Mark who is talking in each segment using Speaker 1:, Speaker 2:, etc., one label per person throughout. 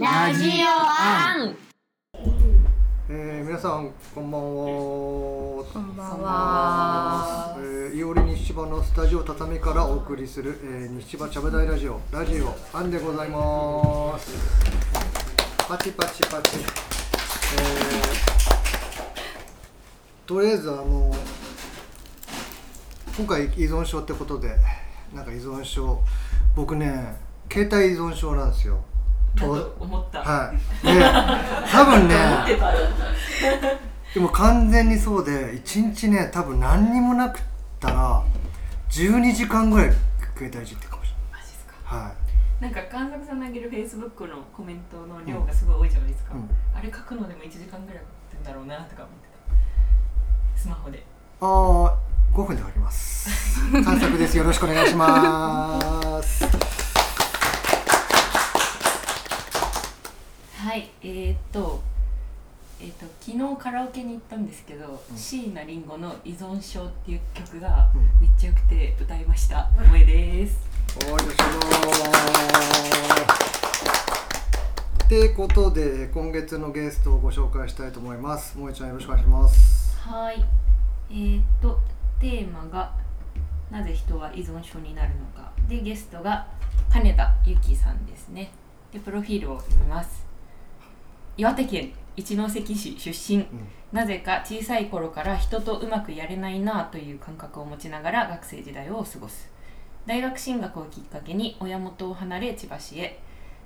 Speaker 1: ラジオアン
Speaker 2: えー、皆さんこんばんは。
Speaker 3: こんばんは。
Speaker 2: えー、いおり西芝のスタジオ畳からお送りする、えー、西芝ちゃぶ台ラジオラジオアンでございます。パチパチパチ。えー、とりあえずあの今回依存症ってことでなんか依存症僕ね携帯依存症なんですよ。
Speaker 4: だと思った。
Speaker 2: はい。で多分ね。でも完全にそうで1日ね多分何にもなくったら12時間ぐらい携帯いじってるかもし
Speaker 4: マジですか。
Speaker 2: れないはい
Speaker 4: なんか監督さんのあげるフェイスブックのコメントの量がすごい多いじゃないですか。
Speaker 2: うん
Speaker 4: あれ書くのでも1時間ぐらいかかってんだろうなとか思ってた。スマホで。
Speaker 2: ああ5分で終わります探索ですよろしくお願いします
Speaker 4: はい。えー、っと。えー、っと昨日カラオケに行ったんですけど、
Speaker 2: うん
Speaker 4: 椎名林檎の依存症っていう曲が
Speaker 2: うん
Speaker 4: めっちゃ良くて歌いました。萌えです。
Speaker 2: おーいよしょってことで今月のゲストをご紹介したいと思いますもえちゃんよろしくお願いします
Speaker 4: はい。えー、っとテーマがなぜ人は依存症になるのかでゲストが金田由紀さんですね。でプロフィールを読みます。岩手県一関市出身。
Speaker 2: うん。
Speaker 4: なぜか小さい頃から人とうまくやれないなという感覚を持ちながら学生時代を過ごす。大学進学をきっかけに親元を離れ千葉市へ。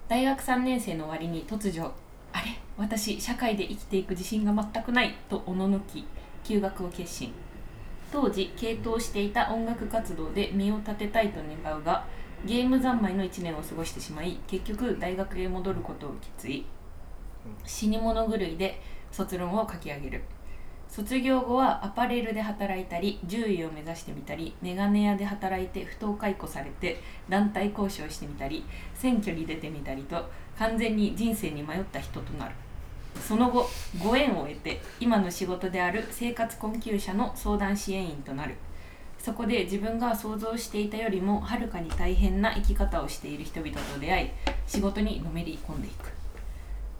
Speaker 4: 大学3年生の終わりに突如あれ？私社会で生きていく自信が全くないとおののき休学を決心。当時傾倒していた音楽活動で身を立てたいと願うがゲーム三昧の1年を過ごしてしまい結局大学へ戻ることを決意死に物狂いで卒論を書き上げる。卒業後はアパレルで働いたり獣医を目指してみたりメガネ屋で働いて不当解雇されて団体交渉してみたり選挙に出てみたりと完全に人生に迷った人となる。その後ご縁を得て今の仕事である生活困窮者の相談支援員となる。そこで自分が想像していたよりもはるかに大変な生き方をしている人々と出会い仕事にのめり込んでいく。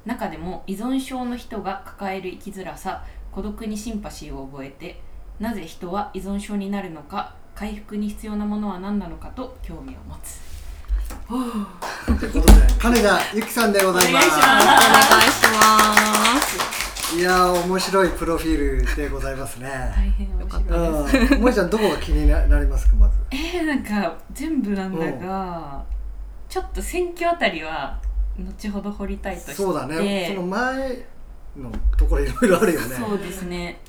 Speaker 4: 中でも依存症の人が抱える生きづらさ孤独にシンパシーを覚えてなぜ人は依存症になるのか回復に必要なものは何なのかと興味を持つ
Speaker 2: ということで金田由紀さんでございます
Speaker 4: お願いします
Speaker 3: お願いします。
Speaker 2: いやー面白いプロフィールでございますね。
Speaker 4: 大変面白い
Speaker 3: よ
Speaker 4: です
Speaker 2: うん、萌ちゃんどこが気になりますかまず？
Speaker 4: えー、なんか全部なんだがちょっと選挙あたりは後ほど掘りたいとして
Speaker 2: そうだね。その前のところいろいろあるよね。
Speaker 4: そうですね、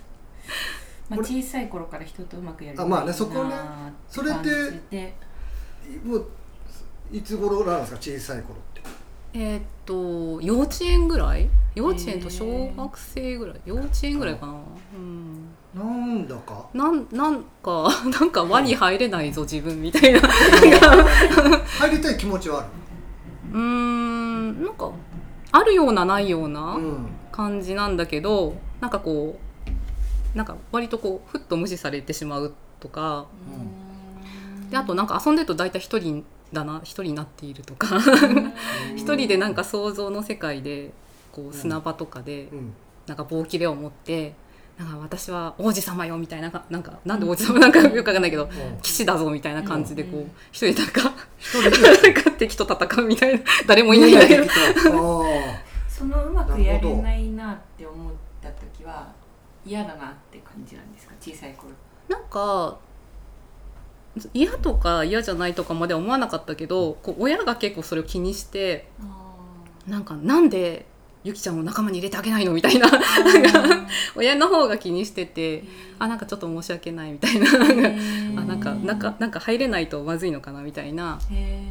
Speaker 4: まあ、小さい頃から人とうまくやる
Speaker 2: あまあねそこねそれって
Speaker 4: で
Speaker 2: もういつ頃なんですか？小さい頃って。
Speaker 3: えーっと幼稚園ぐらい？幼稚園と小学生ぐらい？幼稚園ぐらいかな。うん。
Speaker 2: なんだか。
Speaker 3: なんなんか なんか輪に入れないぞ自分みたいな。
Speaker 2: 入りたい気持ちはある。
Speaker 3: うーんなんかあるようなないような
Speaker 2: うん。
Speaker 3: 感じなんだけど、なんかこうなんか割とこうふっと無視されてしまうとか。であとなんか遊んでると大体一人だな一人になっているとか一人でなんか想像の世界でこう砂場とかで
Speaker 2: うん。
Speaker 3: なんか棒切れを持ってなんか私は王子様よみたいなかなんかなんで王子様なんかよくわかんないけど
Speaker 2: うん。
Speaker 3: 騎士だぞみたいな感じでこ
Speaker 4: う
Speaker 3: うん。一人でなんか
Speaker 2: 一人で。
Speaker 3: なんか敵と戦うみたいな誰もいないんだけど。
Speaker 2: ああ。
Speaker 4: そのうまくやれないなって思った時は嫌だなって感じなんですか？小さい頃。
Speaker 3: なんか嫌とか嫌じゃないとかまでは思わなかったけどこう親が結構それを気にしてなんかなんでゆきちゃんを仲間に入れてあげないの？みたいな。親の方が気にしててあなんかちょっと申し訳ないみたいな。あなんかなんかなんか入れないとまずいのかなみたいな。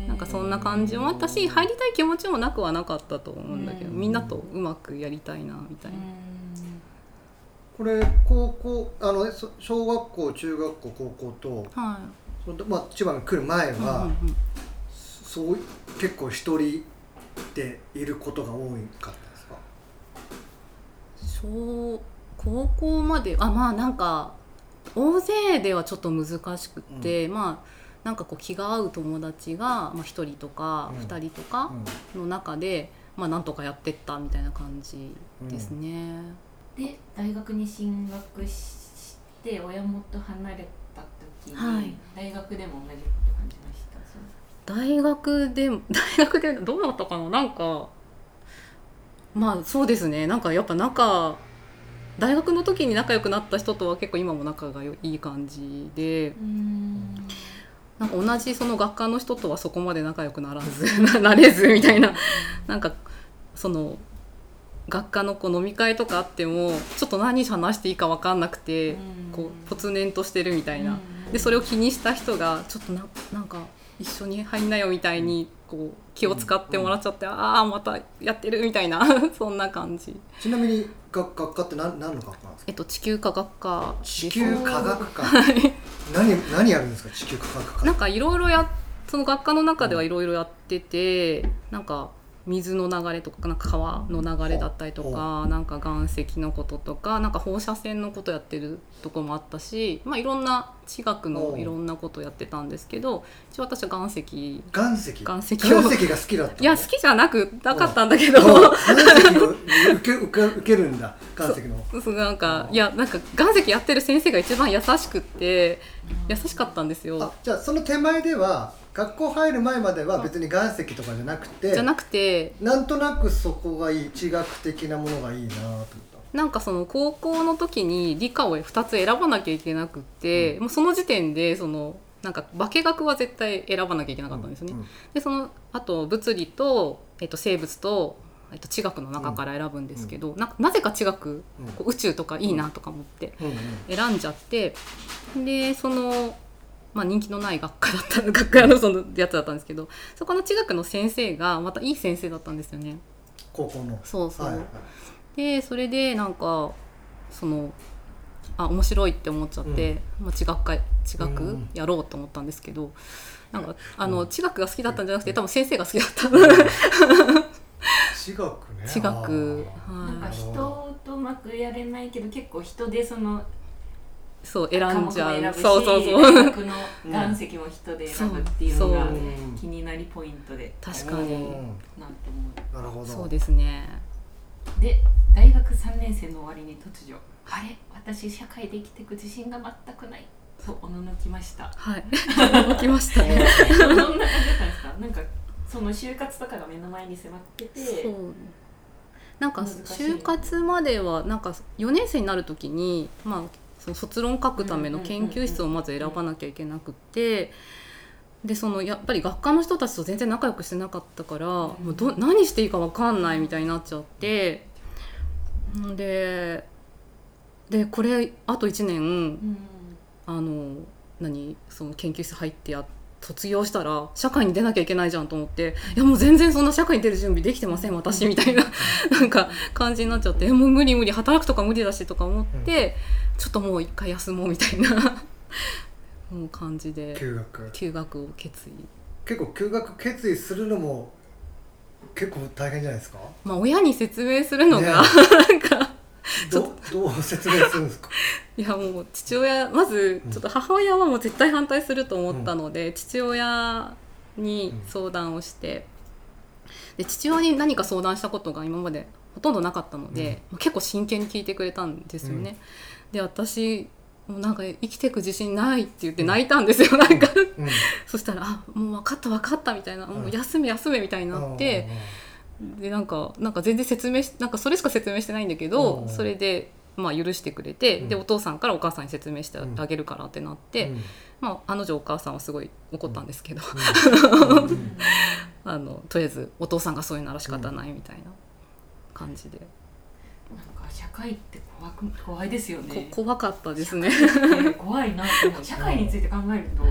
Speaker 3: なんかそんな感じもあったし入りたい気持ちもなくはなかったと思うんだけど
Speaker 4: うん。
Speaker 3: みんなとうまくやりたいなみたいな。
Speaker 2: これ高校あのそ小学校中学校高校と
Speaker 3: は
Speaker 2: そのまあ千葉に来る前
Speaker 3: い、
Speaker 2: は、
Speaker 3: うんうんうん。
Speaker 2: そう結構一人でいることが多かったですか。
Speaker 3: 小高校まであまあなんか大勢ではちょっと難しくって、まあなんかこう気が合う友達が、まあ、1人とか
Speaker 2: うん。
Speaker 3: 2人とかの中で、まあなんとかやってったみたいな感じですね。
Speaker 4: で大学に進学して親元離れた時に、
Speaker 3: はい。
Speaker 4: 大学でも同じこと感じました？そう。
Speaker 3: 大学で大学でどうだったかな？なんかまあそうですね。なんかやっぱ仲大学の時に仲良くなった人とは結構今も仲がいい感じで。
Speaker 4: うん。
Speaker 3: なんか同じその学科の人とはそこまで仲良くならず ななれずみたいな。なんかその学科のこう飲み会とかあってもちょっと何話していいか分かんなくてこうぽつねんとしてるみたいな。でそれを気にした人がちょっとななんか一緒に入んなよみたいにこう気を使ってもらっちゃって、ああまたやってるみたいな そんな感じ。
Speaker 2: ちなみに学学科って何何の学科なんですか？
Speaker 3: えっと地球科学科
Speaker 2: 地球科学科。何何やるんですか？地球科学科。
Speaker 3: なんかいろいろやその学科の中ではいろいろやっててなんか水の流れとかなんか川の流れだったりとかなんか岩石のこととかなんか放射線のことやってるとこもあったし、まあ、いろんな地学のいろんなことやってたんですけど一応私は岩石。
Speaker 2: 岩石？
Speaker 3: 岩石を
Speaker 2: 岩石が好きだったの？
Speaker 3: いや好きじゃなくなかったんだけど。
Speaker 2: お岩石を受け受け受けるんだ岩石の。
Speaker 3: そう。なんかいやなんか岩石やってる先生が一番優しくって優しかったんですよ。
Speaker 2: あ。じゃあその手前では学校入る前までは別に岩石とかじゃなくて
Speaker 3: じゃなくて
Speaker 2: なんとなくそこがいい地学的なものがいいなと思った。
Speaker 3: なんかその高校の時に理科を2つ選ばなきゃいけなくって、もうその時点でそのなんか化学は絶対選ばなきゃいけなかったんですね。
Speaker 2: うん。
Speaker 3: でそのあと物理と、えっと、生物と、えっと、地学の中から選ぶんですけど、ななぜか地学
Speaker 2: うん。
Speaker 3: 宇宙とかいいなとか思って
Speaker 2: うんうん。
Speaker 3: 選んじゃってでその、まあ、人気のない学科だった学科のそのやつだったんですけどそこの地学の先生がまたいい先生だったんですよね。
Speaker 2: 高校の。
Speaker 3: そうそう、
Speaker 2: はいはい。
Speaker 3: でそれでなんかそのあ面白いって思っちゃって、まあ、地学会地学
Speaker 2: うん
Speaker 3: やろうと思ったんですけど、なんかあの、
Speaker 2: うん。
Speaker 3: 地学が好きだったんじゃなくて多分先生が好きだった、
Speaker 2: 地学。ね
Speaker 3: 地学。
Speaker 4: なんか
Speaker 3: はい
Speaker 4: 人とうまくやれないけど結構人でその
Speaker 3: そう選んじゃう。そうそうそう。
Speaker 4: 大学の岩石も人で選ぶっていうのが
Speaker 3: そうそう。
Speaker 4: 気になりポイントで
Speaker 3: 確かに。
Speaker 2: うん
Speaker 4: なんと思う。
Speaker 2: なるほど。
Speaker 3: そうですね。
Speaker 4: で大学3年生の終わりに突如「あれ？私社会で生きていく自信が全くない」とおののきました。
Speaker 3: はい。起きました。ね
Speaker 4: どんな感じだったんですか？なんかその就活とかが目の前に迫ってて。
Speaker 3: そう。なんか就活まではなんか4年生になる時に、まあ、その卒論書くための研究室をまず選ばなきゃいけなくて。でそのやっぱり学科の人たちと全然仲良くしてなかったから、もうど何していいか分かんないみたいになっちゃってんででこれあと1年
Speaker 4: うん
Speaker 3: あの何その研究室入ってや卒業したら社会に出なきゃいけないじゃんと思っていやもう全然そんな社会に出る準備できてません私みたいななんか感じになっちゃってえもう無理無理働くとか無理だしとか思って、ちょっともう一回休もうみたいなもう感じで
Speaker 2: 休学。
Speaker 3: 休学を決意。
Speaker 2: 結構休学決意するのも結構大変じゃないですか？
Speaker 3: まあ親に説明するのが、
Speaker 2: ね。
Speaker 3: なんか
Speaker 2: どどう説明するんですか？
Speaker 3: いやもう父親まずちょっと母親はもう絶対反対すると思ったので、父親に相談をしてで父親に何か相談したことが今までほとんどなかったので、まあ結構真剣に聞いてくれたんですよね。で私もうなんか生きていく自信ないって言って泣いたんですよ、なんか。
Speaker 2: うん。
Speaker 3: そしたら「あもう分かった分かった」みたいな「もう休め休め」みたいになって。でなんかなんか全然説明しなんかそれしか説明してないんだけど
Speaker 2: うん。
Speaker 3: それで、まあ、許してくれて、
Speaker 2: うん。
Speaker 3: でお父さんからお母さんに説明してあげるからってなって、
Speaker 2: うん。
Speaker 3: まあ、あの女お母さんはすごい怒ったんですけど、
Speaker 2: うん。うん。
Speaker 3: あのとりあえずお父さんがそういうなら仕方ないみたいな感じで、
Speaker 4: なんか社会って怖く怖いですよね。
Speaker 3: こ怖かったですね。
Speaker 4: ね怖いなって思う。社会について考えると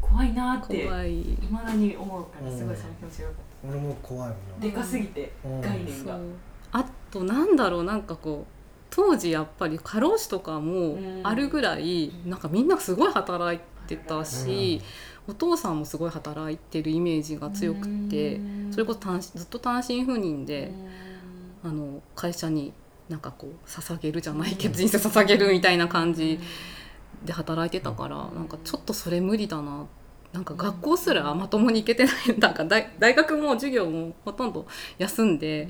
Speaker 4: 怖いなって
Speaker 3: 怖い。
Speaker 4: いまだに思うからすごいその気持ちがよかっ
Speaker 2: 俺も怖いもん
Speaker 4: たでかすぎて
Speaker 2: うん。
Speaker 4: 概念が。
Speaker 3: あとなんだろうなんかこう当時やっぱり過労死とかもあるぐらい、なんかみんなすごい働いてたし、お父さんもすごい働いてるイメージが強くて、それこそ単身ずっと単身赴任で、あの会社になんかこう捧げるじゃないけど、人生捧げるみたいな感じで働いてたから、なんかちょっとそれ無理だななんか学校すらまともに行けてない。なんか大大学も授業もほとんど休んで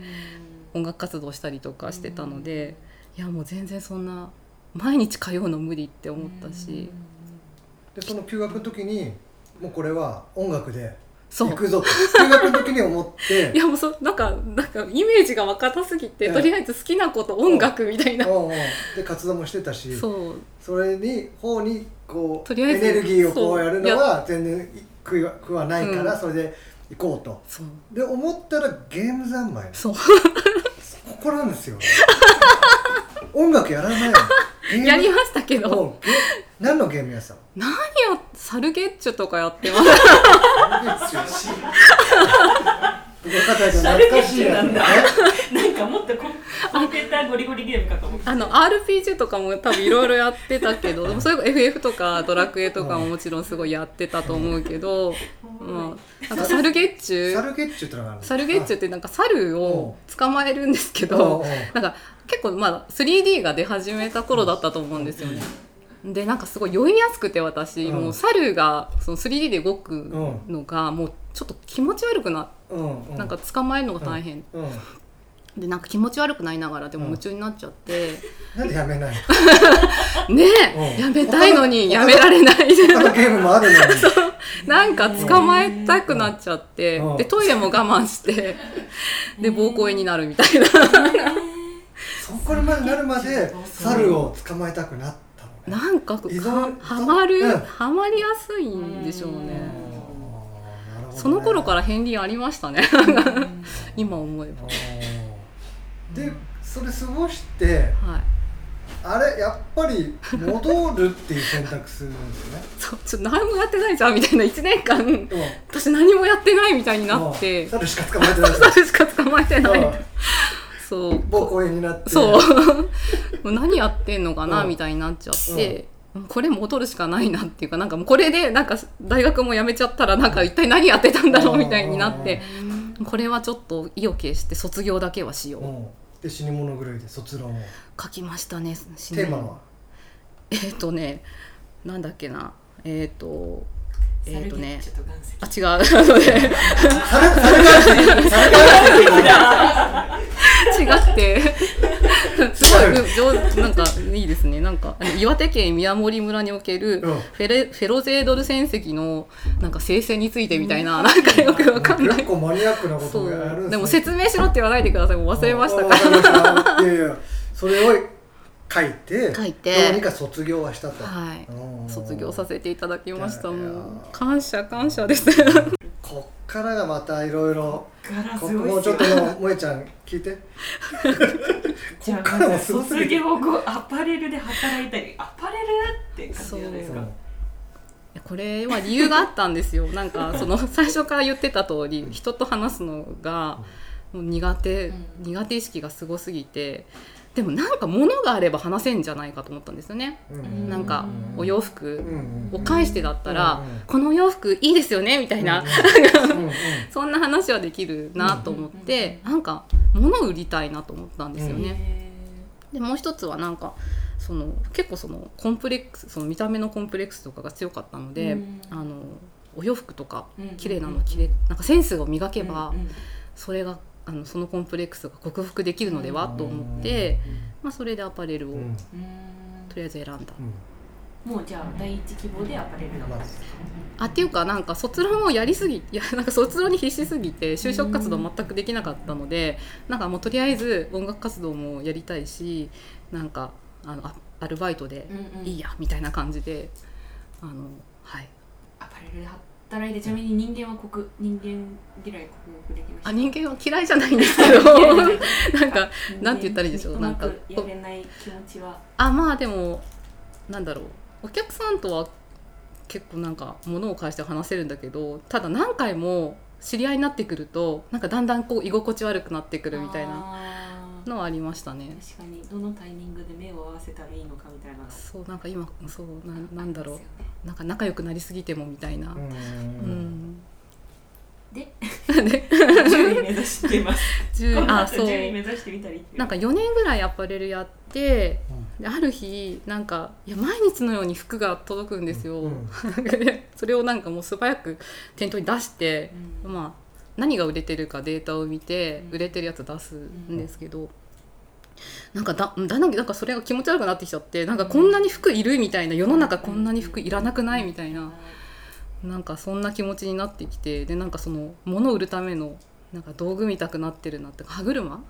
Speaker 3: 音楽活動したりとかしてたので、いやもう全然そんな毎日通うの無理って思ったし、
Speaker 2: でその休学の時にもうこれは音楽で行くぞと。休学の時に思って。
Speaker 3: いやもうそなんかなんかイメージが若たすぎて、
Speaker 2: うん
Speaker 3: とりあえず好きなこと音楽みたいな、
Speaker 2: うん。うんで活動もしてたし。
Speaker 3: そう。
Speaker 2: それに方にこうエネルギーをこうやるのは全然苦は苦はないから、
Speaker 3: うん。
Speaker 2: それで行こうと。で思ったらゲーム三昧
Speaker 3: そう。
Speaker 2: ここなんですよ。音楽やらない
Speaker 3: やりましたけど
Speaker 2: 何のゲームやってたの？
Speaker 3: 何やサルゲッチュとかやってます？
Speaker 2: 懐かしいやつね
Speaker 4: なんかもっとコンコンピューターゴリゴリゲームかと思って
Speaker 3: あの RPG とかも多分いろいろやってたけどでもそれこそ FF とかドラクエとかももちろんすごいやってたと思うけど、まあ、なんかサルゲッチュ
Speaker 2: サルゲッチュってのがあるの？
Speaker 3: サルゲッチュってなんか猿を捕まえるんですけどなんか結構まだ 3D が出始めた頃だったと思うんですよね。でなんかすごい酔いやすくて私、
Speaker 2: うん。
Speaker 3: もう猿がその 3D で動くのがもうちょっと気持ち悪くな
Speaker 2: うんうん。
Speaker 3: なんか捕まえるのが大変、
Speaker 2: うん。
Speaker 3: でなんか気持ち悪くなりながらでも
Speaker 2: うん。
Speaker 3: 夢中になっちゃって、
Speaker 2: なんでやめない
Speaker 3: ねやめたいのにやめられない。なんか捕まえたくなっちゃって、
Speaker 2: うん。
Speaker 3: でトイレも我慢して。で膀胱炎になるみたいな。
Speaker 2: そこまでなるまで猿を捕まえたくなったのね
Speaker 3: なんかはまる、
Speaker 2: うん。
Speaker 3: はまりやすいんでしょうね、その頃から片鱗ありましたね。今思えば。
Speaker 2: でそれ過ごして
Speaker 3: はい。
Speaker 2: あれやっぱり戻るっていう選択するんですよね。
Speaker 3: そうちょっと何もやってないじゃんみたいな1年間
Speaker 2: うん。
Speaker 3: 私何もやってないみたいになって。
Speaker 2: うん。猿しか捕まえてない。で す
Speaker 3: 猿しか捕まえてない。
Speaker 2: うん
Speaker 3: そう。
Speaker 2: 膀胱炎になって。
Speaker 3: そう。も う何やってんのかな
Speaker 2: うん。
Speaker 3: みたいになっちゃって、これ戻るしかないなっていうかなんかもうこれでなんか大学も辞めちゃったらなんか一体何やってたんだろうみたいになって。これはちょっと意を決して卒業だけはしよう、
Speaker 2: うん。で死に物狂いで卒論を。
Speaker 3: 書きましたね
Speaker 2: テーマは？
Speaker 3: えっ、とねなんだっけな。えっ、とえっ、とね。
Speaker 4: ちょっと岩石。
Speaker 3: あ違う。あのね 違くて。すごい上手なんかいいですね。なんか岩手県宮森村における
Speaker 2: うん。
Speaker 3: フェレフェロゼードル戦績のなんか生成についてみたいな、なんかよくわかんない。
Speaker 2: 結構マニアックなこと
Speaker 3: そ
Speaker 2: をやるんですね。
Speaker 3: う。でも説明しろって言わないでください。もう忘れましたか
Speaker 2: あわかりました。いやいや。それを書いて
Speaker 3: 書いて。
Speaker 2: どうにか卒業はしたと。
Speaker 3: はい。
Speaker 2: うん
Speaker 3: 卒業させていただきました。もう感謝感謝です
Speaker 2: こっからがまたいろいろ。もうちょっともう萌ちゃん聞いて。
Speaker 4: じゃあ
Speaker 2: こっからもすごす
Speaker 4: 卒
Speaker 2: ぎて
Speaker 4: 業後アパレルで働いたりアパレルって感じじゃないですか。
Speaker 3: これは理由があったんですよ。なんかその 最初から言ってた通り人と話すのがもう苦手、
Speaker 4: うん。
Speaker 3: 苦手意識がすごすぎてでもなんか物があれば話せんじゃないかと思ったんですよね、
Speaker 2: うん。
Speaker 3: なんかお洋服
Speaker 2: うん。
Speaker 3: を返してだったら、
Speaker 2: うん。うん
Speaker 3: このお洋服いいですよねみたいな、そんな話はできるなと思って、なんか物を売りたいなと思ったんですよね、
Speaker 4: へ
Speaker 3: でもう一つはなんかその結構そのコンプレックスその見た目のコンプレックスとかが強かったので、
Speaker 4: うん。
Speaker 3: あのお洋服とか
Speaker 4: ー
Speaker 3: 綺麗なの着れなんかセンスを磨けば、それがあのそのコンプレックスが克服できるのではと思って、まあ、それでアパレルを
Speaker 2: うん。うん。
Speaker 4: うん
Speaker 3: とりあえず選んだ、
Speaker 4: もうじゃあ第一希望でアパレルだったんですか
Speaker 3: あっていうかなんか卒論をやりすぎ いやなんか卒論に必死すぎて就職活動全くできなかったので、なんかもうとりあえず音楽活動もやりたいしなんかあのあアルバイトで
Speaker 4: うんうん。
Speaker 3: いいやみたいな感じであのはい。
Speaker 4: アパレルで働いてちなみに人間は克人間嫌い克服できました？
Speaker 3: あ人間は嫌いじゃないんですけど。なんかなんて言ったらいいでしょう？なんか
Speaker 4: やれない気持ちは。
Speaker 3: あまあでもなんだろう。お客さんとは結構なんか物を返して話せるんだけどただ何回も知り合いになってくるとなんかだんだんこう居心地悪くなってくるみたいなのはありましたね。
Speaker 4: 確かに。どのタイミングで目を合わせたらいいのかみたいな。
Speaker 3: そうなんか今そうなんなんだろう。
Speaker 4: ね。
Speaker 3: なんか仲良くなりすぎてもみたいな、
Speaker 2: う
Speaker 3: うん。ん、
Speaker 4: で
Speaker 3: で
Speaker 4: 10位目指してます。
Speaker 3: 10
Speaker 4: この
Speaker 3: あそう。
Speaker 4: 後10位目指してみたり
Speaker 3: なんか4年ぐらいアパレルやってである日なんかいや毎日のように服が届くんですよ、
Speaker 2: うん。
Speaker 3: それをなんかもう素早く店頭に出して、まあ何が売れてるかデータを見て売れてるやつ出すんですけど、なんかだだんだんなんかそれが気持ち悪くなってきちゃってなんかこんなに服いるみたいな世の中こんなに服いらなくないみたいななんかそんな気持ちになってきてでなんかその物を売るためのなんか道具見たくなってるなって歯車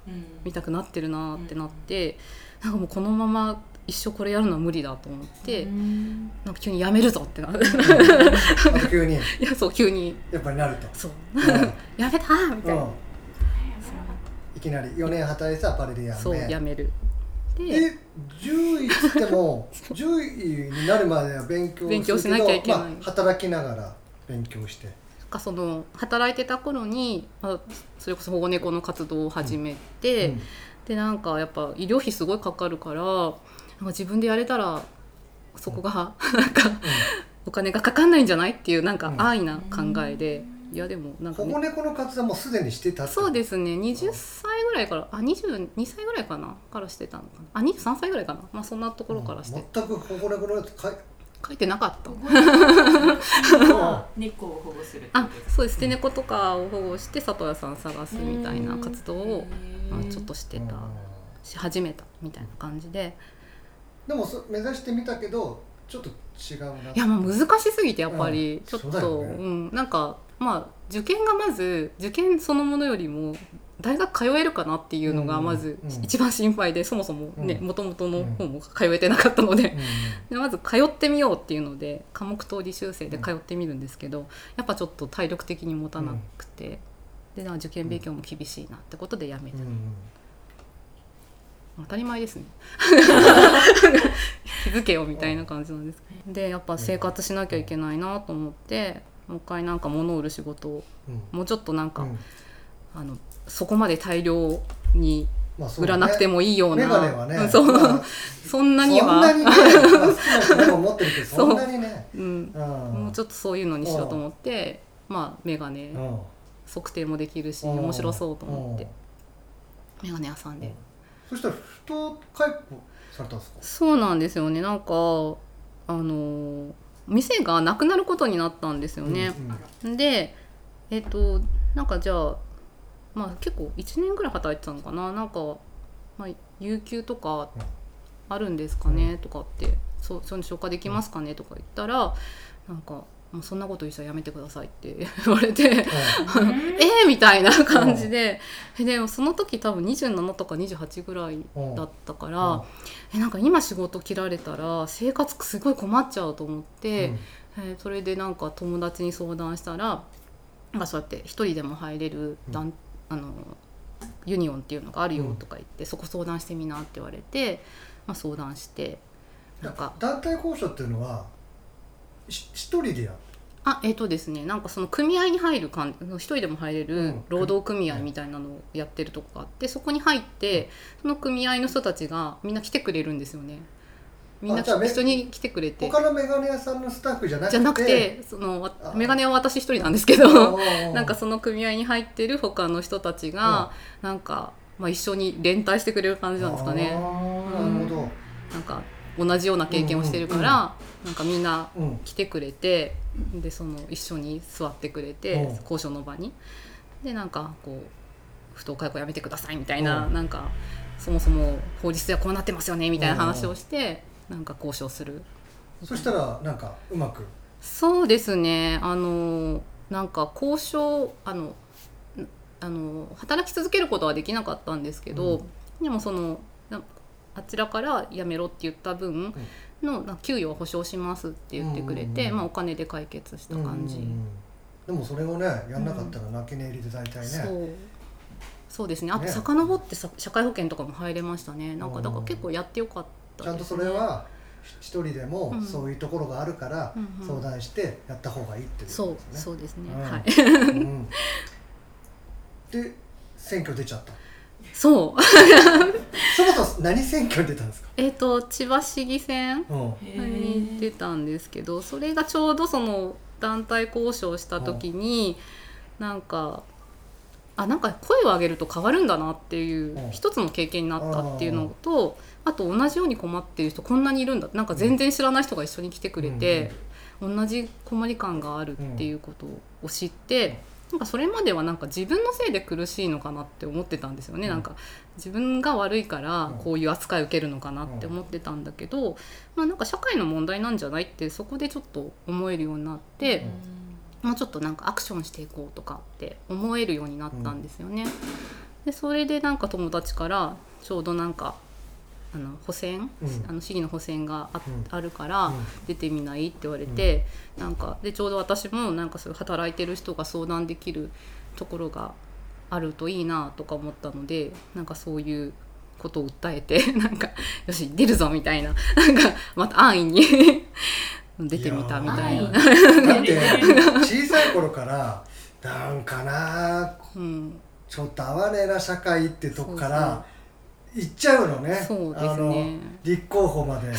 Speaker 3: 見たくなってるなってなって、なんかもうこのまま一生これやるのは無理だと思って、なんか急にやめるぞってなって
Speaker 2: あと急に。
Speaker 3: いやそう急に。
Speaker 2: やっぱりなると。
Speaker 3: そう。
Speaker 2: うん。
Speaker 3: やめたーみたいな、
Speaker 2: うん。いきなり4年働いてたアパレルやめ
Speaker 3: そうやめる。で
Speaker 2: で10位っつっても 10位になるまでは勉強
Speaker 3: 勉強しなきゃいけない。
Speaker 2: まあ、働きながら勉強して。
Speaker 3: なんかその働いてた頃に、まあ、それこそ保護猫の活動を始めて、
Speaker 2: うん。
Speaker 3: でなんかやっぱ医療費すごいかかるからなんか自分でやれたらそこが なんかお金がかかんないんじゃないっていうなんか
Speaker 2: うん。
Speaker 3: 安易な考えで、いやでもなんか、
Speaker 2: 保護
Speaker 3: ね、
Speaker 2: 猫の活動もすでにしてた
Speaker 3: そうですね。20歳ぐらいからあ22歳ぐらいかなからしてたのかな。あ23歳ぐらいかな。まあそんなところからして、
Speaker 2: 全く保護猫のやつかい
Speaker 3: 書いてなかった。
Speaker 4: 猫を保護する
Speaker 3: あそうです。捨て猫とかを保護して里屋さん探すみたいな活動を、まあ、ちょっとしてた。し始めたみたいな感じで
Speaker 2: でもそ目指してみたけどちょっと違うな。い
Speaker 3: やまあ難しすぎてやっぱり。
Speaker 2: うん。
Speaker 3: ちょっと、
Speaker 2: そうね。
Speaker 3: うん、なんかまあ受験がまず受験そのものよりも大学通えるかなっていうのが
Speaker 2: うん。
Speaker 3: まず
Speaker 2: うん。
Speaker 3: 一番心配でそもそもね
Speaker 2: うん。
Speaker 3: もともとの方も通えてなかったので。まず通ってみようっていうので科目等離修正で通ってみるんですけどやっぱちょっと体力的に持たなくて、で受験勉強も厳しいなってことでやめた、
Speaker 2: うん
Speaker 3: 当たり前ですね。気づけよみたいな感じなんです。でやっぱ生活しなきゃいけないなと思ってもう一回なんか物を売る仕事を
Speaker 2: うん。
Speaker 3: もうちょっとなんか、
Speaker 2: うん。
Speaker 3: あのそこまで大量に売らなくてもいいような
Speaker 2: メガネはね。
Speaker 3: う んそう、
Speaker 2: まあ。
Speaker 3: そんなには。
Speaker 2: そんなにね、
Speaker 3: う。
Speaker 2: そん
Speaker 3: もうちょっとそういうのにしようと思ってまあメガネ。
Speaker 2: うん。
Speaker 3: 測定もできるし
Speaker 2: うん。
Speaker 3: 面白そうと思って。
Speaker 2: うん。
Speaker 3: メガネ屋さんで
Speaker 2: そしたら不当解雇されたんですか？
Speaker 3: そうなんですよね。なんかあの店がなくなることになったんですよね、でえっ、となんかじゃあまあ結構1年ぐらい働いてたのかな。なんか、まあ、有給とかあるんですかね、とかって。そうそれに消化できますかねとか言ったらなんかもうそんなこと言ったらやめてくださいって 言われて えーみたいな感じで、でもその時多分27とか28ぐらいだったから、えなんか今仕事切られたら生活すごい困っちゃうと思って、えーそれでなんか友達に相談したらなんかそうやって一人でも入れる団、あのユニオンっていうのがあるよとか言って、そこ相談してみなって言われて、まあ、相談してなんか
Speaker 2: 団体交渉っていうのはし一人でやる？
Speaker 3: あえっ、とですねなんかその組合に入るかん一人でも入れ
Speaker 2: う
Speaker 3: る
Speaker 2: ん。
Speaker 3: 労働組合みたいなのをやってるとこがあってそこに入ってその組合の人たちがみんな来てくれるんですよね。みんな一緒に来てくれて。
Speaker 2: 他のメガネ屋さんのスタッフじゃなくて？
Speaker 3: じゃなくてそのメガネは私一人なんですけど
Speaker 2: な
Speaker 3: なんかその組合に入ってる他の人たちがなんか、まあ、一緒に連帯してくれる感じなんですかね。
Speaker 2: なるほど。
Speaker 3: なんか同じような経験をしてるから、なんかみんな
Speaker 2: うん。
Speaker 3: 来てくれてでその一緒に座ってくれて、
Speaker 2: うん。
Speaker 3: 交渉の場に。でなんかこう不当解雇やめてくださいみたいな、
Speaker 2: うん。
Speaker 3: なんかそもそも法律ではこうなってますよねみたいな話をして、なんか交渉する。
Speaker 2: そしたらなんかうまく？
Speaker 3: そうですね。あのなんか交渉あのんあの働き続けることはできなかったんですけど、でもそのなあちらから辞めろって言った分の、給与は保証しますって言ってくれて、まあ、お金で解決した感じ、
Speaker 2: でもそれをねやんなかったら泣き寝入りで大体ね、
Speaker 3: そう。そうですね。あと
Speaker 2: ね。
Speaker 3: 遡ってさ社会保険とかも入れましたね。なんかだか
Speaker 2: うん。
Speaker 3: ら結構やってよかった
Speaker 2: ちゃんとそれは一人でも
Speaker 3: うん。
Speaker 2: そういうところがあるから相談してやった方がいいっていうこ
Speaker 3: そう
Speaker 2: とですね。
Speaker 3: そうですね、
Speaker 2: うん。
Speaker 3: はい。
Speaker 2: うん。で選挙出ちゃった。
Speaker 3: そう。
Speaker 2: そもそも何選挙に出たんですか？
Speaker 3: えっと千葉市議選
Speaker 2: うん。
Speaker 3: に出たんですけどそれがちょうどその団体交渉した時になんかあなんか声を上げると変わるんだなっていう
Speaker 2: うん。
Speaker 3: 一つの経験になったっていうのとあと同じように困っている人こんなにいるんだなんか全然知らない人が一緒に来てくれて、同じ困り感があるっていうことを知って、なんかそれまではなんか自分のせいで苦しいのかなって思ってたんですよね、
Speaker 2: うん。
Speaker 3: なんか自分が悪いから
Speaker 2: うん。
Speaker 3: こういう扱いを受けるのかなって思ってたんだけど、まあ、なんか社会の問題なんじゃないってそこでちょっと思えるようになって。もうちょっとなんかアクションしていこうとかって思えるようになったんですよね。でそれでなんか友達からちょうどなんかあの補選、
Speaker 2: うん。
Speaker 3: あの市議の補選があ,、
Speaker 2: うん。
Speaker 3: あるから
Speaker 2: うん。
Speaker 3: 出てみないって言われて、なんかでちょうど私もなんかそういう働いてる人が相談できるところがあるといいなとか思ったのでなんかそういうことを訴えて なんかよし出るぞみたいななんかまた安易に 出てみたみたいな。
Speaker 2: だって小さい頃からなんかな
Speaker 3: うん。
Speaker 2: ちょっと哀れな社会ってとこから行っちゃうのね。
Speaker 3: そうですね。
Speaker 2: あの立候補まで。い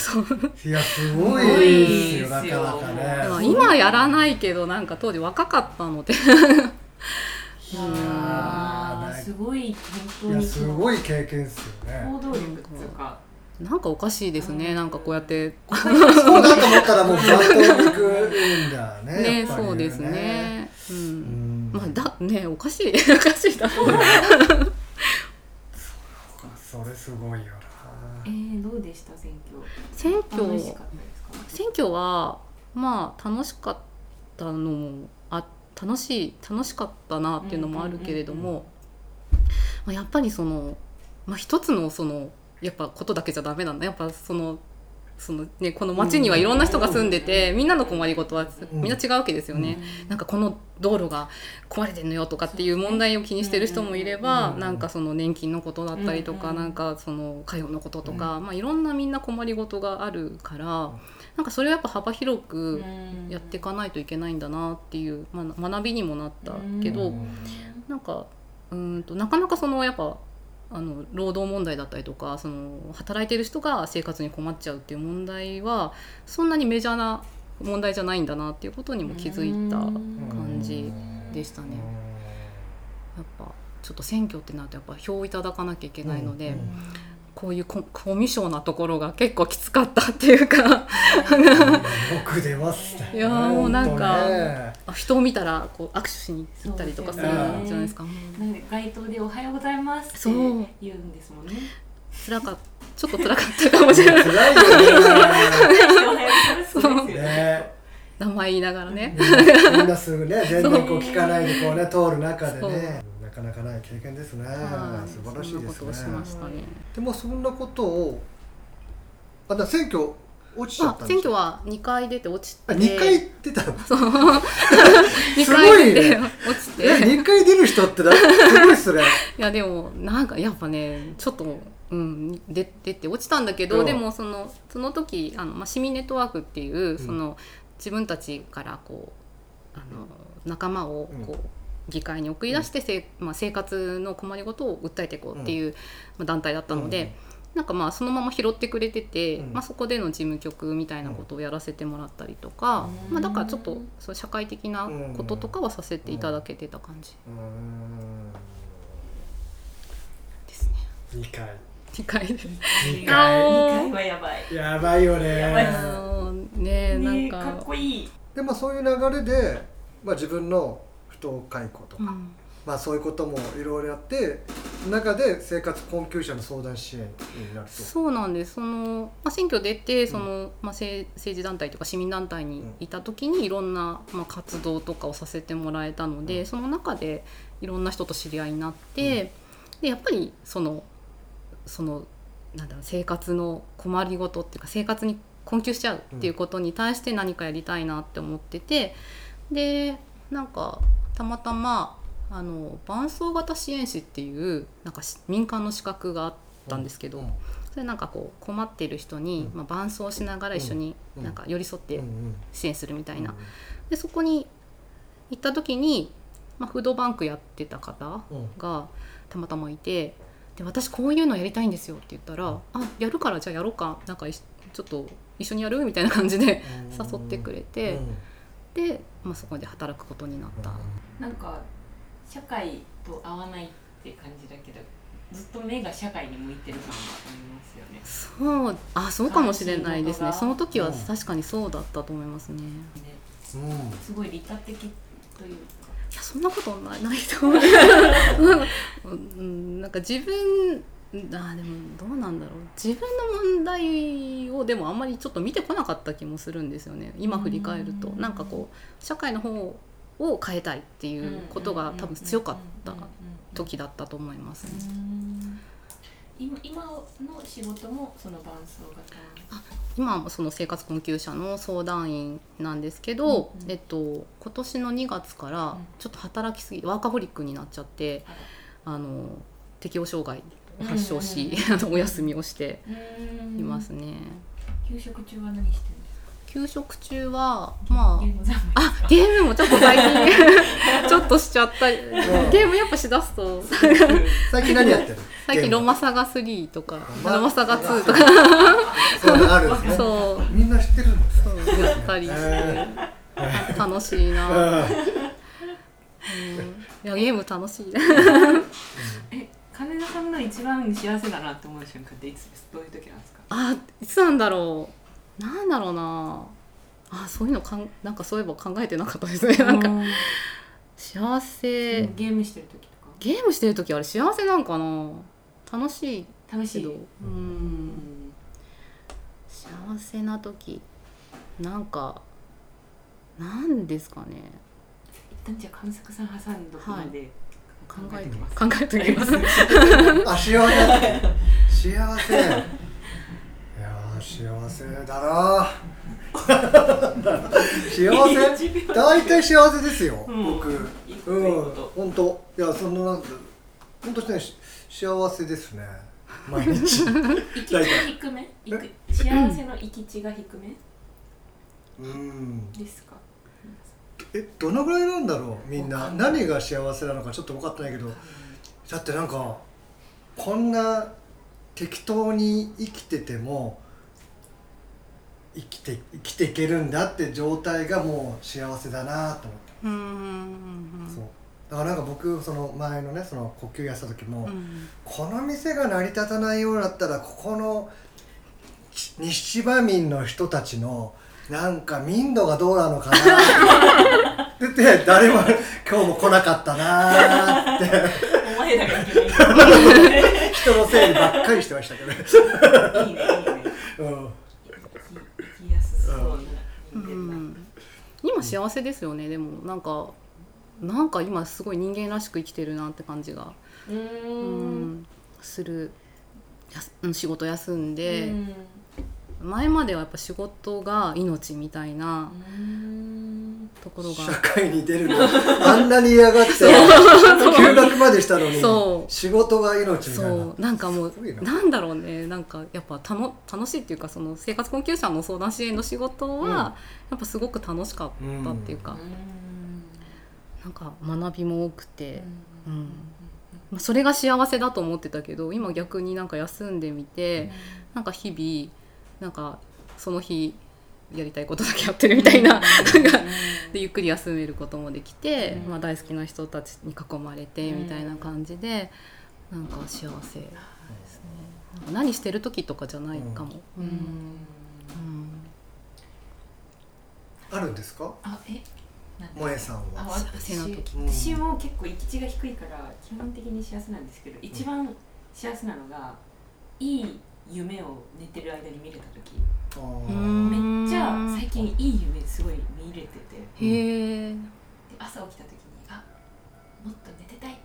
Speaker 2: やすごいですよなかなか
Speaker 3: ま
Speaker 2: ね
Speaker 3: あ今やらないけどなんか当時若かったので。
Speaker 2: いや
Speaker 4: すごい
Speaker 2: い
Speaker 4: 本当に
Speaker 2: やすごい経験ですよね。
Speaker 4: 行動力っていうか。
Speaker 3: なんかおかしいですね。なんかこうやって。
Speaker 2: そうだと思ったらもうバントに行くんだね
Speaker 3: ね
Speaker 2: やっぱり
Speaker 3: そうですね。う
Speaker 2: うん。ん
Speaker 3: まあだねおかしい。おかしいだ
Speaker 2: それすごいよ
Speaker 4: えー、どうでした？選挙。
Speaker 3: 選挙。
Speaker 4: 楽しかったですか？
Speaker 3: 選挙はまあ楽しかったのもあ楽しい楽しかったなっていうのもあるけれども、まあ、やっぱりその、まあ、一つのそのやっぱことだけじゃダメなんだ。やっぱそのそのね、この町にはいろんな人が住んでて、みんなの困りごとは
Speaker 2: うん。
Speaker 3: みんな違うわけですよね。なんかこの道路が壊れてんのよとかっていう問題を気にしてる人もいれば、
Speaker 2: うん。
Speaker 3: なんかその年金のことだったりとか、
Speaker 4: うん。
Speaker 3: なんかその介護のこととか、まあいろんなみんな困りごとがあるから、なんかそれをやっぱ幅広くやっていかないといけないんだなっていう、まあ、学びにもなったけど、
Speaker 2: うん。
Speaker 3: なんかうーんとなかなかそのやっぱあの労働問題だったりとかその働いてる人が生活に困っちゃうっていう問題はそんなにメジャーな問題じゃないんだなっていうことにも気づいた
Speaker 4: うん。
Speaker 3: 感じでしたね。やっぱちょっと選挙ってなるとやっぱ票をいただかなきゃいけないので、
Speaker 2: うん
Speaker 3: こういうココミュ障なところが結構きつかったっていうか
Speaker 2: 僕出ますね
Speaker 3: いやもうなんか
Speaker 2: ね
Speaker 3: 人を見たらこう握手しに行ったりとかするじゃ
Speaker 2: そうですよね
Speaker 3: ないですか。
Speaker 4: なんで街頭で「おはようございます」って
Speaker 3: そう
Speaker 4: 言うんですもんね。
Speaker 3: 辛かちょっと辛かったかもしれない
Speaker 2: 辛いよね
Speaker 4: おはようございます。
Speaker 3: 名前言いながらね。
Speaker 2: みんなすぐね全然こう聞かないでこうね通る中でねかなかない経験ですね。
Speaker 3: はい。
Speaker 2: 素晴らしいです
Speaker 3: そんなことをし
Speaker 2: ね
Speaker 3: ましたね。
Speaker 2: でもそんなことをあだ選挙落ちちゃったんです
Speaker 3: あ選挙は2回出て落ちて。
Speaker 2: あ二回出たの
Speaker 3: ？2
Speaker 2: すごい
Speaker 3: 回出て
Speaker 2: ね。
Speaker 3: 落ち
Speaker 2: え
Speaker 3: て
Speaker 2: 二回出る人ってだすごいっすね。
Speaker 3: いやでもなんかやっぱねちょっと、うん、出出て落ちたんだけど、
Speaker 2: うん。
Speaker 3: でもそのその時あの、まあ、市民ネットワークっていうその、自分たちからこうあの仲間をこう、
Speaker 2: うん
Speaker 3: 議会に送り出してせ、まあ、生活の困りごとを訴えていこうっていう、まあ、団体だったので、なんかまあそのまま拾ってくれてて、
Speaker 2: うん。
Speaker 3: まあ、そこでの事務局みたいなことをやらせてもらったりとか、
Speaker 4: うん。
Speaker 3: まあ、だからちょっとそう社会的なこととかはさせていただけてた感じ。
Speaker 2: うーん。
Speaker 3: ですね。
Speaker 2: 二回。
Speaker 3: 2回。で
Speaker 2: 二
Speaker 4: 二
Speaker 2: 回。
Speaker 4: 回はやばい。
Speaker 2: やばいよね。
Speaker 4: やばい
Speaker 3: ねなんか。
Speaker 4: ねかっこいい。
Speaker 2: でまあそういう流れで、まあ、自分の不当解雇とか、
Speaker 3: うん。
Speaker 2: まあそういうこともいろいろやって中で生活困窮者の相談支援になると。
Speaker 3: そうなんです。その、まあ、選挙出てその、まあ、政政治団体とか市民団体にいた時にいろんな、まあ、活動とかをさせてもらえたので、
Speaker 2: うん。
Speaker 3: その中でいろんな人と知り合いになって、でやっぱりそのそのなんだろう生活の困りごとっていうか生活に困窮しちゃうっていうことに対して何かやりたいなって思っててでなんかたまたまあの伴走型支援士っていうなんかし民間の資格があったんですけど、
Speaker 2: うん。
Speaker 3: それなんかこう困っている人に、
Speaker 2: うん。
Speaker 3: まあ、伴走しながら一緒に
Speaker 2: うん。
Speaker 3: なんか寄り添って支援するみたいな、でそこに行った時に、まあ、フードバンクやってた方
Speaker 2: うん。
Speaker 3: がたまたまいてで私こういうのやりたいんですよって言ったら「あやるからじゃあやろうかなんかちょっと一緒にやる?」みたいな感じで誘ってくれて、で、まあ、そこで働くことになった。
Speaker 4: なんか社会と合わないって感じだけどずっと目が社会に向いてる感がありますよね。
Speaker 3: そうあそうかもしれないですね。その時は
Speaker 2: うん。
Speaker 3: 確かにそうだったと思いますね
Speaker 4: ね。
Speaker 2: うん。
Speaker 4: すごい利他的というか。
Speaker 3: いやそんなことないないと思う。うんなんか自分あでもどうなんだろう。自分の問題をでもあんまりちょっと見てこなかった気もするんですよね。今振り返ると。
Speaker 4: うん。
Speaker 3: なんかこう社会の方を変えたいっていうことが多分強かった時だったと思いますね。
Speaker 4: 今今の仕事もその伴走型？
Speaker 3: 今はその生活困窮者の相談員なんですけど、
Speaker 4: うんうん。
Speaker 3: えっと、今年の2月から
Speaker 4: うん
Speaker 3: ちょっと働きすぎワーカホリックになっちゃってあの適応障害を発症し、
Speaker 4: うん。
Speaker 3: あのお休みをしています
Speaker 4: ね。
Speaker 3: ね。
Speaker 4: 給食中は何してるんですか？
Speaker 3: 休食中はま
Speaker 4: ゲーム三昧
Speaker 3: ああゲームもちょっと最近 ちょっとしちゃった。ゲームやっぱしだすと。
Speaker 2: 最近何やってる？
Speaker 3: 最近ロ
Speaker 2: マ
Speaker 3: マサガ3とか
Speaker 2: ロマ
Speaker 3: サガ2とか。
Speaker 2: そうね。
Speaker 3: そう。
Speaker 2: みんな知ってるんですね。
Speaker 3: そうやったり。して
Speaker 2: へ
Speaker 3: 楽しいな、うん、
Speaker 2: うん。
Speaker 3: いやゲーム楽しい
Speaker 4: 一番幸せだなって思う瞬間っていつです？どういう時なんですか？
Speaker 3: あいつなんだろう。なんだろうな。あそういうのかんなんかそういえば考えてなかったですね。なんか幸せ、
Speaker 4: ゲームしてる時とか？
Speaker 3: ゲームしてる時あれ幸せなんかな？楽しい
Speaker 4: 楽しい？
Speaker 3: うん。幸せな時。なんかなんですかね。
Speaker 4: 一旦じゃあ観測さん挟んどくまで。
Speaker 3: 考えて
Speaker 4: 考えてます。
Speaker 3: 考えておきます。
Speaker 2: あ幸せ。幸せ。いやー幸せだな 幸せ？大体幸せですよ、
Speaker 4: うん。
Speaker 2: 僕。うん。本当。いやそのなんか本当ねし幸せですね。毎日。
Speaker 4: 行き地が低め？いく幸せの行き地が低め？
Speaker 2: うん。
Speaker 4: ですか？
Speaker 2: えどのぐらいなんだろう？みんな。何が幸せなのかちょっと分かってないけど。だってなんかこんな適当に生きてても生きて生きていけるんだって状態がもう幸せだなと思って、そう。だからなんか僕その前のねその呼吸やった時も、
Speaker 3: うん。
Speaker 2: この店が成り立たないようだったらここのち西芝民の人たちのなんか民度がどうなのかな。って言って誰も今日も来なかったなーって。
Speaker 4: お前らがいけない。
Speaker 2: 人のせいにばっかりしてましたけど、
Speaker 4: いいねいいね。
Speaker 2: うん、
Speaker 3: 今幸せですよね。でもなんかなんか今すごい人間らしく生きてるなって感じが、
Speaker 4: う
Speaker 3: ん。
Speaker 4: ん。
Speaker 3: する。やすうん仕事休ん
Speaker 4: う
Speaker 3: で、
Speaker 4: ん
Speaker 3: 前まではやっぱ仕事が命みたいな
Speaker 4: うん。
Speaker 3: ところが。
Speaker 2: 社会に出るの。あんなに嫌がって 休学までしたのに。
Speaker 3: そう。
Speaker 2: 仕事が命みたいな。
Speaker 3: そう。なんかもう
Speaker 2: な。
Speaker 3: なんだろうね。なんかやっぱたの楽しいっていうかその生活困窮者の相談支援の仕事は、
Speaker 2: うん。
Speaker 3: やっぱすごく楽しかったっていうか、なんか学びも多くて、うん。まあ、それが幸せだと思ってたけど今逆になんか休んでみて、なんか日々なんかその日やりたいことだけやってるみたいな、なんかでゆっくり休めることもできて、
Speaker 4: うん。
Speaker 3: まあ、大好きな人たちに囲まれてみたいな感じで、なんか幸せですね。なんか何してる時とかじゃないかも、
Speaker 4: う
Speaker 3: うん。ん
Speaker 2: あるんですか？
Speaker 4: あえ？
Speaker 2: 萌えさん
Speaker 4: あ
Speaker 2: は
Speaker 4: 私私も結構行き地が低いから基本的に幸せなんですけど一番幸せなのがいい夢を寝てる間に見れた時。めっちゃ最近いい夢すごい見れてて。
Speaker 3: へえ
Speaker 4: で朝起きた時にあもっと寝てたい。っ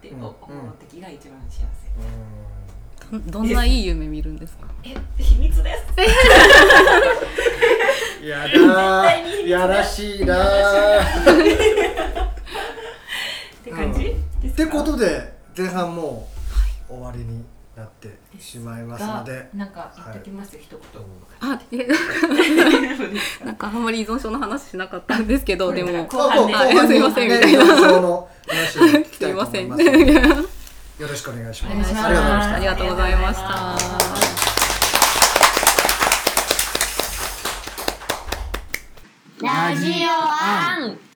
Speaker 4: て
Speaker 2: うん
Speaker 4: 思う時が一番幸せ、
Speaker 2: う
Speaker 3: どどんないい夢見るんですか？
Speaker 4: え秘密です。
Speaker 2: ん やだやらしいなー。
Speaker 4: って感じ、ですか？
Speaker 2: ってことで前半もう終わりになってしまいますので
Speaker 4: なんか言っときますよ、一言。
Speaker 3: あ なんかあんまり依存症の話しなかったんですけどでも
Speaker 4: 後
Speaker 3: すいません
Speaker 2: ね
Speaker 3: みたいな
Speaker 2: 依存症の話を聞き
Speaker 3: す
Speaker 2: たいとよろしくお願いします
Speaker 4: お願いします
Speaker 3: ありがとうございました
Speaker 4: ありがとうございました
Speaker 1: ラジオアン